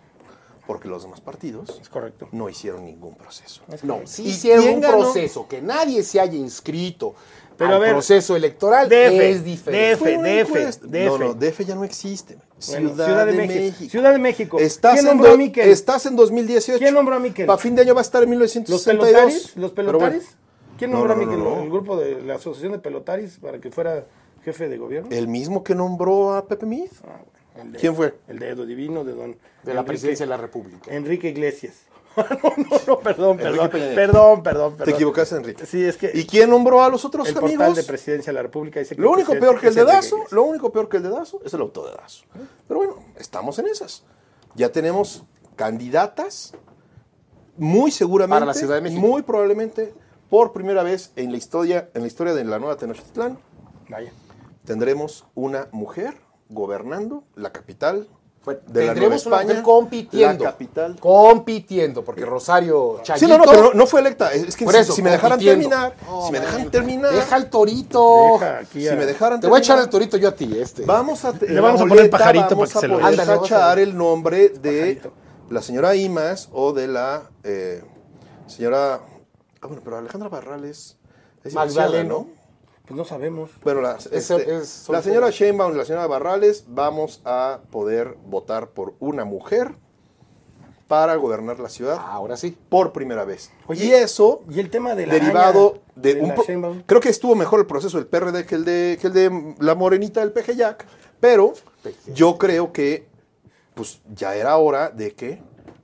Porque los demás partidos Es correcto. no hicieron ningún proceso. No, sí ¿Y hicieron un ganó? proceso, que nadie se haya inscrito Pero al a ver, proceso electoral DF, es diferente. DF, DF. No, no, DF ya no existe. Bueno, Ciudad, de, México. Ciudad de México. Estás, ¿Quién en nombró do- a Miquel? estás en 2018. ¿Quién nombró a Miquel? Para fin de año va a estar en ¿Los 1962. pelotaris? ¿Los Pero pelotaris? bueno, ¿Quién No, nombró no, a no, Miquel? no, no. ¿El grupo de la Asociación de Pelotaris para que fuera jefe de gobierno? el mismo que nombró a Pepe Mead. Ah, bueno, el de- ¿Quién fue? El dedo divino de don... de la presidencia de la República. Enrique Iglesias. no, no, no, perdón, perdón, perdón, perdón, perdón. Te equivocaste, Enrique. Sí, es que ¿Y quién nombró a los otros el portal amigos? de presidencia de la República dice que Lo el único peor que el dedazo, Iglesias. lo único peor que el dedazo es el autodedazo. Pero bueno, estamos en esas. Ya tenemos candidatas muy seguramente Para la Ciudad de México. muy probablemente por primera vez en la historia en la historia de la nueva Tenochtitlán Vaya. tendremos una mujer gobernando la capital Bueno, de la Nueva tendremos una España, mujer compitiendo. la capital. Compitiendo, porque Rosario Chayito... Sí, no, no, pero no, fue electa. Es que Por si, eso, si me dejaran terminar, si me dejaran man, terminar, Deja el torito. Deja aquí si me dejaran Te voy a echar el torito yo a ti, este. Vamos a Le vamos a poner el pajarito vamos para que a se lo vamos a ver. el nombre de Pajarito. la señora Imas o de la eh, señora. Ah, bueno, pero Alejandra Barrales es Magdaleno. divorciada, ¿no? Pues no sabemos. Bueno, la, este, es la señora Sheinbaum y la señora Barrales vamos a poder votar por una mujer para gobernar la ciudad Ahora sí. por primera vez. Oye, y eso Y el tema de la derivado araña de, de un la creo que estuvo mejor el proceso del PRD que el de que el de la morenita del Pejeyac, pero yo creo que pues ya era hora de que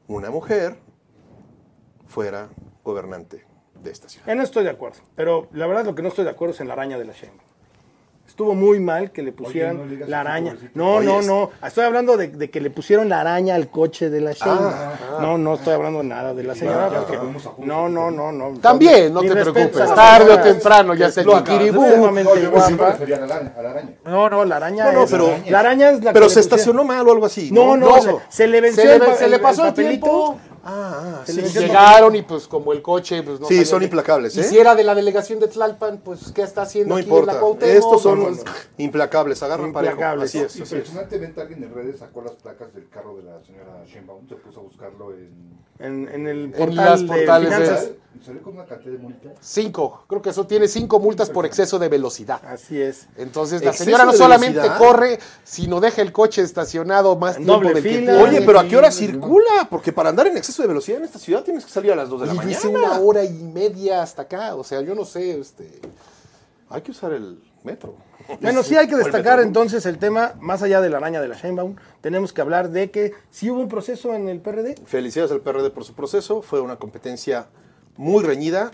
una mujer fuera gobernante de esta ciudad. Eh, no estoy de acuerdo. Pero la verdad lo que no estoy de acuerdo es en la araña de la Sheinbaum. Estuvo muy mal que le pusieran no le digas la araña. No, Oye, no, no. Estoy hablando de, de que le pusieron la araña al coche de la Sheinbaum. Ah, no, no estoy hablando nada de la señora. ya porque- no, no, no, no. También, no te preocupes. Tarde o temprano ya ver. sumamente No. No, no, la araña No, no, es. pero- la araña es la Pero que se estacionó mal o algo así. No, no, No, se, se le venció Se le, el, pa- se le pasó el, tiempo. Ah, ah, Se sí, Llegaron y pues como el coche pues no Sí, son de- implacables, ¿eh? Y si era de la delegación de Tlalpan, pues ¿qué está haciendo No aquí en la importa. Cuauhtémoc? Estos son No, no, no. implacables, agarran parejo. Implacables. Es. así es. Impresionantemente alguien en redes sacó las placas del carro de la señora Sheinbaum, se puso a buscarlo en... En, en el En portal las de portales de- finanzas. Y salió con una cantidad de multas. Cinco. Creo que eso tiene cinco multas por exceso de velocidad. Así es. Entonces la ¿Exceso señora no solamente velocidad? corre, sino deja el coche estacionado más En tiempo doble del que fila. tiene. Oye, pero ¿a qué hora circula? Porque para andar en exceso de velocidad en esta ciudad tienes que salir a las 2 de la Y mañana. dice una hora y media hasta acá. O sea, yo no sé, este. Hay que usar el metro. Bueno, sí hay que el destacar entonces el tema, más allá de la araña de la Sheinbaum, tenemos que hablar de que sí hubo un proceso en el PRD. Felicidades al PRD por su proceso. Fue una competencia muy reñida.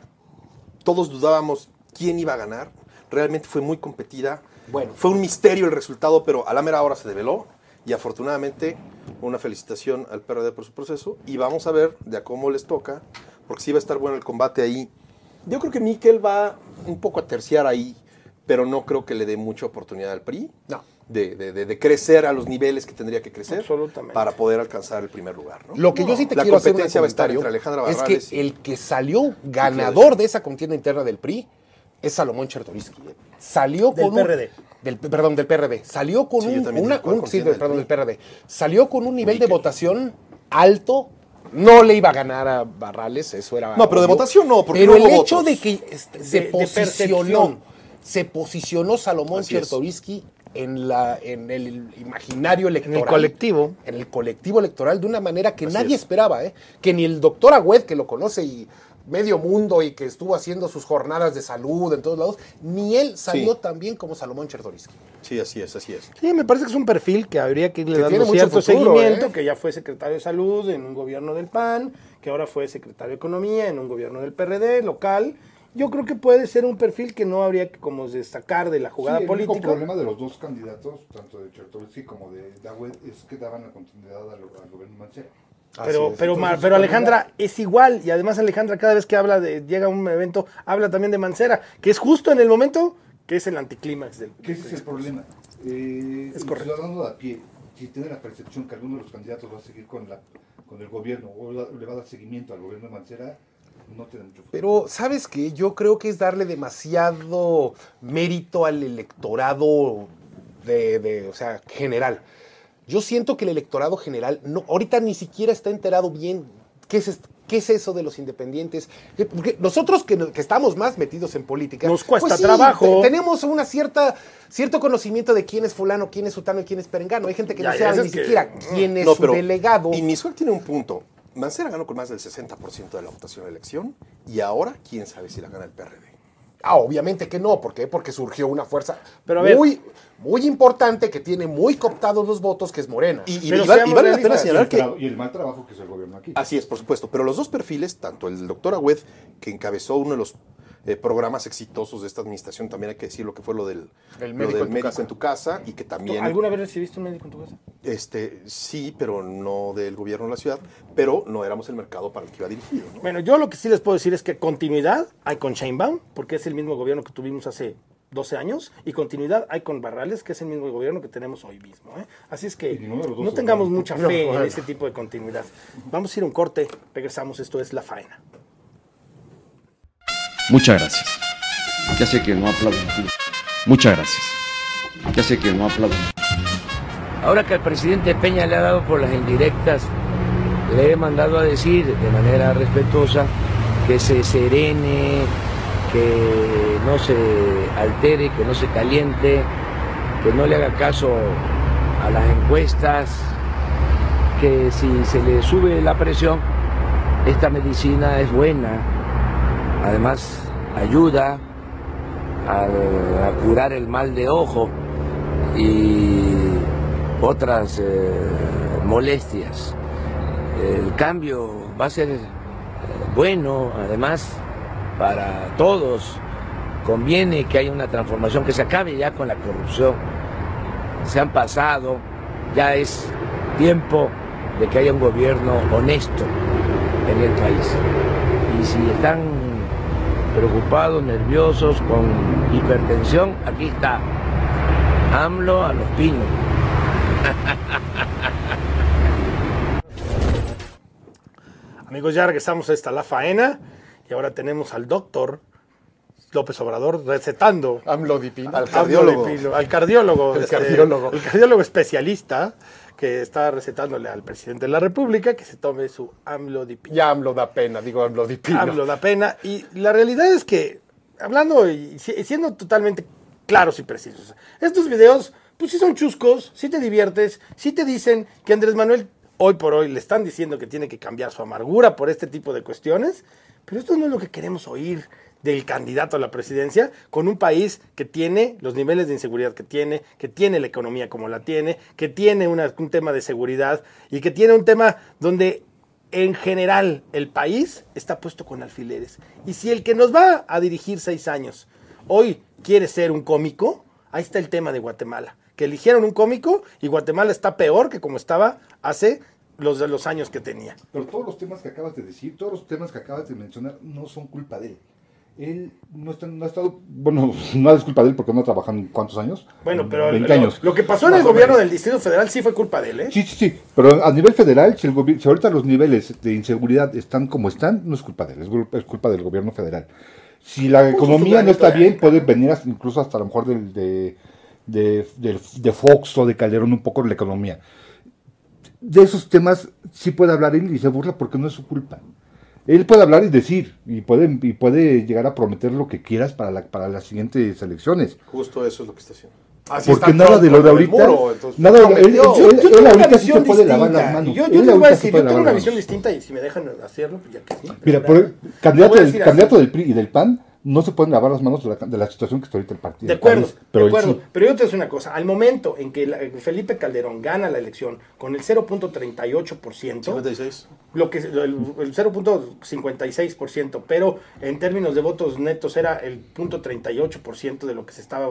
Todos dudábamos quién iba a ganar. Realmente fue muy competida. Bueno. Fue un misterio el resultado, pero a la mera hora se develó. Y afortunadamente, una felicitación al PRD por su proceso. Y vamos a ver de a cómo les toca, porque sí va a estar bueno el combate ahí. Yo creo que Miquel va un poco a terciar ahí, pero no creo que le dé mucha oportunidad al PRI. No. De, de- de- de crecer a los niveles que tendría que crecer Absolutamente. para poder alcanzar el primer lugar. ¿no? Lo que yo sí te La quiero hacer un competencia va a estar entre Alejandra es Barrales que y- el que salió ganador de esa contienda interna del PRI es Salomón Chertorisky. Salió Del con un- PRD. Del- perdón, del PRD. Salió con Sí, un, una- dije, ¿cuál un- sí, del- perdón, del PRD. Salió con un nivel de votación alto. No le iba a ganar a Barrales, eso era. No, pero de votación no, porque Pero no el hecho votos. de que se de posicionó, se posicionó Salomón. Chertorisky en, la, en el imaginario electoral. colectivo. En el colectivo electoral de una manera que Así nadie es. esperaba, ¿eh? Que ni el doctor Agüed, que lo conoce y medio mundo y que estuvo haciendo sus jornadas de salud en todos lados, ni él salió Sí. tan bien como Salomón Chertorisky. Sí, así es, así es. Sí, me parece que es un perfil que habría que irle Que dando tiene mucho cierto futuro, seguimiento, ¿eh? que ya fue secretario de salud en un gobierno del PAN, que ahora fue secretario de economía en un gobierno del PRD local. Yo creo que puede ser un perfil que no habría que como destacar de la jugada Sí, el único política. problema de los dos candidatos, tanto de Chertorivsky como de Dawet, es que daban la continuidad al, al gobierno Mancera. Pero, pero, Entonces, Ma- pero cuando Alejandra es igual, y además Alejandra cada vez que habla de, llega a un evento, habla también de Mancera, que es justo en el momento que es el anticlímax del... Que ese es el problema. Eh, Es correcto. ciudadano de a pie, si tiene la percepción que alguno de los candidatos va a seguir con, la, con el gobierno o la- le va a dar seguimiento al gobierno de Mancera, no tiene mucho. Pero, ¿sabes qué? Yo creo que es darle demasiado mérito al electorado de, de, o sea, general. Yo siento que el electorado general no, ahorita ni siquiera está enterado bien qué es, qué es eso de los independientes. Que- Porque nosotros que, estamos más metidos en política, Nos cuesta pues sí, trabajo. te- tenemos una cierta cierto conocimiento de quién es fulano, quién es sutano y quién es perengano. Hay gente que Ya, no ya, sabe ni que- siquiera quién es No, su pero- delegado. Y Misuel tiene un punto. Mancera ganó con más del 60% de la votación de la elección y ahora quién sabe si la gana el PRD. Ah, obviamente que no, ¿por qué? Porque surgió una fuerza Pero muy, muy importante que tiene muy cooptados los votos, que es Morena. Y, y- Pero y vale- seamos y vale la pena señalar el que y el mal trabajo que es el gobierno aquí. Así es, por supuesto. Pero los dos perfiles, tanto el doctor Agüed, que encabezó uno de los eh, programas exitosos de esta administración, también hay que decir lo que fue lo del, El lo médico del en tu médico casa. en tu casa, y que también, ¿Alguna vez recibiste un médico en tu casa? este, sí, pero no del gobierno de la ciudad, pero no éramos el mercado para el que iba dirigido. ¿no? Bueno, yo lo que sí les puedo decir es que continuidad hay con Sheinbaum, porque es el mismo gobierno que tuvimos hace 12 años, y continuidad hay con Barrales, que es el mismo gobierno que tenemos hoy mismo. ¿eh? Así es que no tengamos mucha No, fe en ese tipo de continuidad. Vamos a ir a un corte, regresamos, esto es La Faena. Muchas gracias. Ya sé que no aplauden. Muchas gracias. Ya sé que no aplauden. Ahora que el presidente Peña le ha dado por las indirectas, le he mandado a decir de manera respetuosa que se serene, que no se altere, que no se caliente, que no le haga caso a las encuestas, que si se le sube la presión, esta medicina es buena, además ayuda a, curar el mal de ojo y otras eh, molestias. El cambio va a ser eh, bueno, además, para todos. Conviene que haya una transformación, que se acabe ya con la corrupción. Se han pasado, ya es tiempo de que haya un gobierno honesto en el país. Y si están preocupados, nerviosos, con hipertensión, aquí está. AMLO a los pinos. Amigos, ya regresamos a esta La Faena, y ahora tenemos al doctor López Obrador recetando. Al cardiólogo. Amlodipino, al cardiólogo. El este, cardiólogo. el cardiólogo especialista que está recetándole al presidente de la República que se tome su amlodipina. Ya AMLO da pena, digo Amlodipina. AMLO da pena. Y la realidad es que, hablando y si- siendo totalmente claros y precisos, estos videos, pues sí son chuscos, sí te diviertes, sí te dicen que Andrés Manuel hoy por hoy le están diciendo que tiene que cambiar su amargura por este tipo de cuestiones, pero esto no es lo que queremos oír del candidato a la presidencia con un país que tiene los niveles de inseguridad que tiene, que tiene la economía como la tiene, que tiene un tema de seguridad y que tiene un tema donde en general el país está puesto con alfileres. Y si el que nos va a dirigir seis años hoy quiere ser un cómico, ahí está el tema de Guatemala. Que eligieron un cómico y Guatemala está peor que como estaba hace los de los años que tenía. Pero todos los temas que acabas de decir, todos los temas que acabas de mencionar, no son culpa de él. Él no, está- no ha estado, bueno, no es culpa de él porque no ha trabajado en cuántos años. Bueno, pero 20 lo, años. lo que pasó en el gobierno del Distrito Federal sí fue culpa de él, ¿eh? Sí, sí, sí, pero a nivel federal, si, el si ahorita los niveles de inseguridad están como están, no es culpa de él, es, culpa del gobierno federal. Si la Puso su economía no está bien, puede venir hasta- incluso hasta a lo mejor del, de, de, de Fox o de Calderón un poco la economía. De esos temas sí puede hablar él y se burla porque no es su culpa. Él puede hablar y decir, y puede, y puede llegar a prometer lo que quieras para, la, para las siguientes elecciones. Justo eso es lo que está haciendo. Así Porque está nada de lo de ahorita, muro, entonces, nada él, una ahorita sí se puede lavar las manos. Yo, yo les voy a decir, yo tengo una visión manos. distinta y si me dejan hacerlo, pues ya que sí. Mira, por el candidato, del, candidato del PRI y del PAN no se pueden lavar las manos de la, de la situación que está ahorita el partido. De acuerdo, país, pero de acuerdo. sí. Pero yo te digo una cosa, al momento en que la- Felipe Calderón gana la elección con el 0.38%, 56. lo que el, el 0.56%, pero en términos de votos netos era el 0.38% de lo que se estaba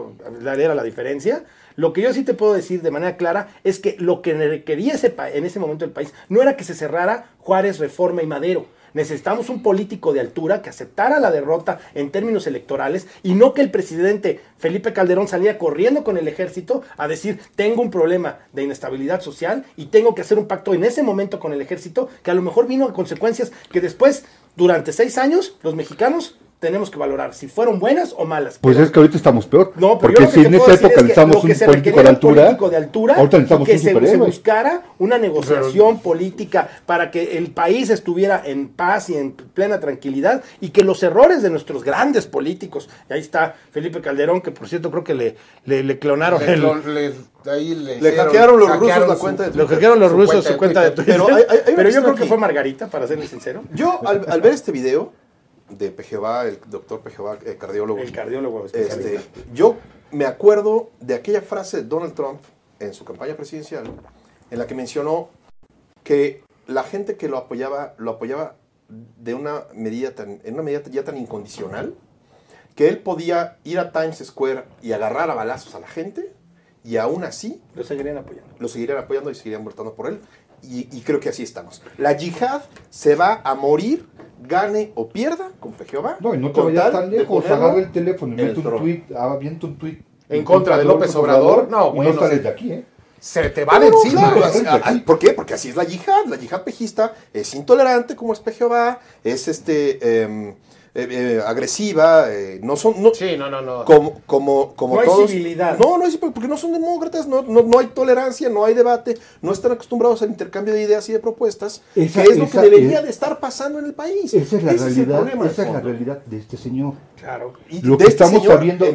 era la diferencia. Lo que yo sí te puedo decir de manera clara es que lo que requería ese en ese momento el país no era que se cerrara Juárez, Reforma y Madero. Necesitamos un político de altura que aceptara la derrota en términos electorales y no que el presidente Felipe Calderón saliera corriendo con el ejército a decir tengo un problema de inestabilidad social y tengo que hacer un pacto en ese momento con el ejército que a lo mejor vino a consecuencias que después, durante seis años, los mexicanos tenemos que valorar si fueron buenas o malas. Pues Pero- es que ahorita estamos peor. no, pero porque yo lo que si te en puedo esa época necesitamos un se político de altura, político de altura ahorita y necesitamos que un se, buscara una negociación política para que el país estuviera en paz y en plena tranquilidad y que los errores de nuestros grandes políticos, y ahí está Felipe Calderón, que por cierto creo que le, le, le clonaron Le- el... lo- le- ahí le Le hicieron- hackearon los rusos hackearon la su- cuenta de Twitter. hackearon los Su rusos su cuenta de Twitter. Twitter. Pero hay- hay una Pero yo creo que fue Margarita, para serles sincero. Yo, al, al ver este video de Pejeva, el doctor Pejeva, el cardiólogo, El cardiólogo este, yo me acuerdo de aquella frase de Donald Trump en su campaña presidencial, en la que mencionó que la gente que lo apoyaba, lo apoyaba de una medida tan, en una medida ya tan incondicional, que él podía ir a Times Square y agarrar a balazos a la gente, y aún así Lo seguirían apoyando. lo seguirían apoyando y seguirían votando por él. Y, y creo que así estamos. La yihad se va a morir, gane o pierda con Jehová. No, y no te vayas tan de lejos, agarra el teléfono y mete un tweet, avienta un tweet En contra de López Obrador, no, y bueno, no sales de aquí, ¿eh? Se te van No, no, encima. claro, ¿Por qué? Porque así es la yihad. La yihad pejista es intolerante como es Jehová, es este em, eh, eh, agresiva, eh, no son... No, Sí, no, no, no. como, como, como No hay todos. civilidad. No, no hay porque no son demócratas, no, no, no hay tolerancia, no hay debate, no están acostumbrados al intercambio de ideas y de propuestas, Esa- que es lo que debería es- de estar pasando en el país. Esa es la Ese el realidad, problema de esa es la realidad de este señor. Claro. Y Lo que este estamos en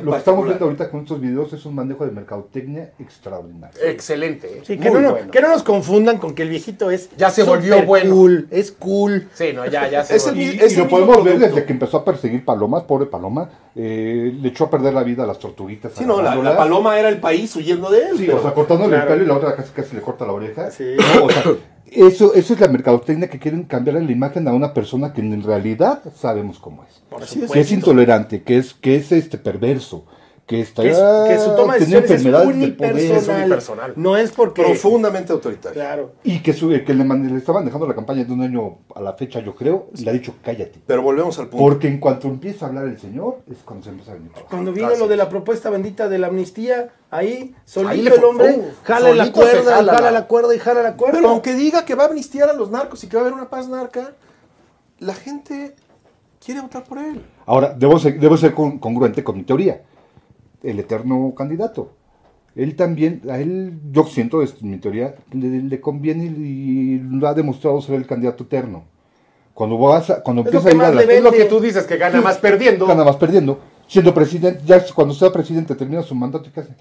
lo que estamos viendo ahorita con estos videos es un manejo de mercadotecnia extraordinario. Excelente. Sí, que no, bueno. que no nos confundan con que el viejito es Ya se volvió bueno. cool, es cool. Sí, no, ya, ya se Es el volvió. mi- Y, es y el lo podemos ver desde que empezó a perseguir palomas, pobre paloma, eh, le echó a perder la vida a las tortuguitas. Sí, no, la, paloma era el país huyendo de él. Sí, pero- o sea, cortándole Claro. el pelo y la otra casi, casi le corta la oreja. Sí. No, o sea, eso, eso es la mercadotecnia que quieren cambiarle la imagen a una persona que en realidad sabemos cómo es. Por. Que es intolerante, que es, que es este perverso, que está Que, es- que su toma de decisiones es del poder. unipersonal. unipersonal. No es porque... profundamente autoritario. Claro. Y que, su, que le, estaban dejando la campaña de un año a la fecha, yo creo, y le ha dicho cállate. Pero volvemos al punto. Porque en cuanto empieza a hablar el señor, es cuando se empieza a venir. Cuando vino lo de es. la propuesta bendita de la amnistía, ahí, solito Ahí el hombre, ¡pum! jala la cuerda, jala jala, la- la cuerda y jala la cuerda. Pero aunque diga que va a amnistiar a los narcos y que va a haber una paz narca, la gente quiere votar por él. Ahora, debo ser, debo ser con- congruente con mi teoría. El eterno candidato. Él también, a él, yo siento, es mi teoría, le, le conviene y, lo ha demostrado ser el candidato eterno. Cuando vas a- cuando empieza a ir a más la. Es lo que tú dices, que gana más perdiendo. gana más perdiendo. Siendo presidente, ya cuando sea presidente termina su mandato y qué hace.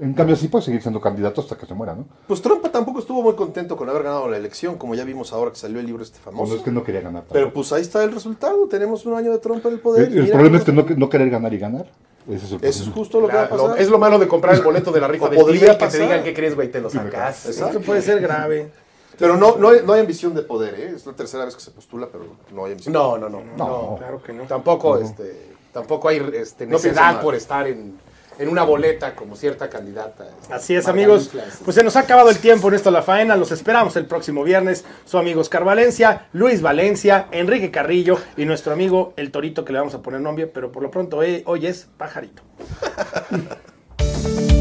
En cambio, sí puede seguir siendo candidato hasta que se muera, ¿no? Pues Trump tampoco estuvo muy contento con haber ganado la elección, como ya vimos ahora que salió el libro este Cuando famoso. es que no quería ganar. Pero pues ahí está el resultado. Tenemos un año de Trump en el poder. el, problema es que no, no querer ganar y ganar. Ese es el Eso es justo lo que va a lo- es lo malo de comprar el boleto de la rifa del podría Tigre, que te digan qué crees, güey, te lo sacas. Esto puede ser grave. Pero no, no, hay, no hay ambición de poder, ¿eh? Es la tercera vez que se postula, pero no hay ambición. No, no, no. No, claro que no. Tampoco, este, tampoco hay este, No necesidad por estar en, en una boleta como cierta candidata. Así es, amigos. Pues se nos ha acabado el tiempo en esto La Faena. Los esperamos el próximo viernes. Su amigo Oscar Valencia, Luis Valencia, Enrique Carrillo y nuestro amigo El Torito, que le vamos a poner nombre, pero por lo pronto eh, hoy es Pajarito.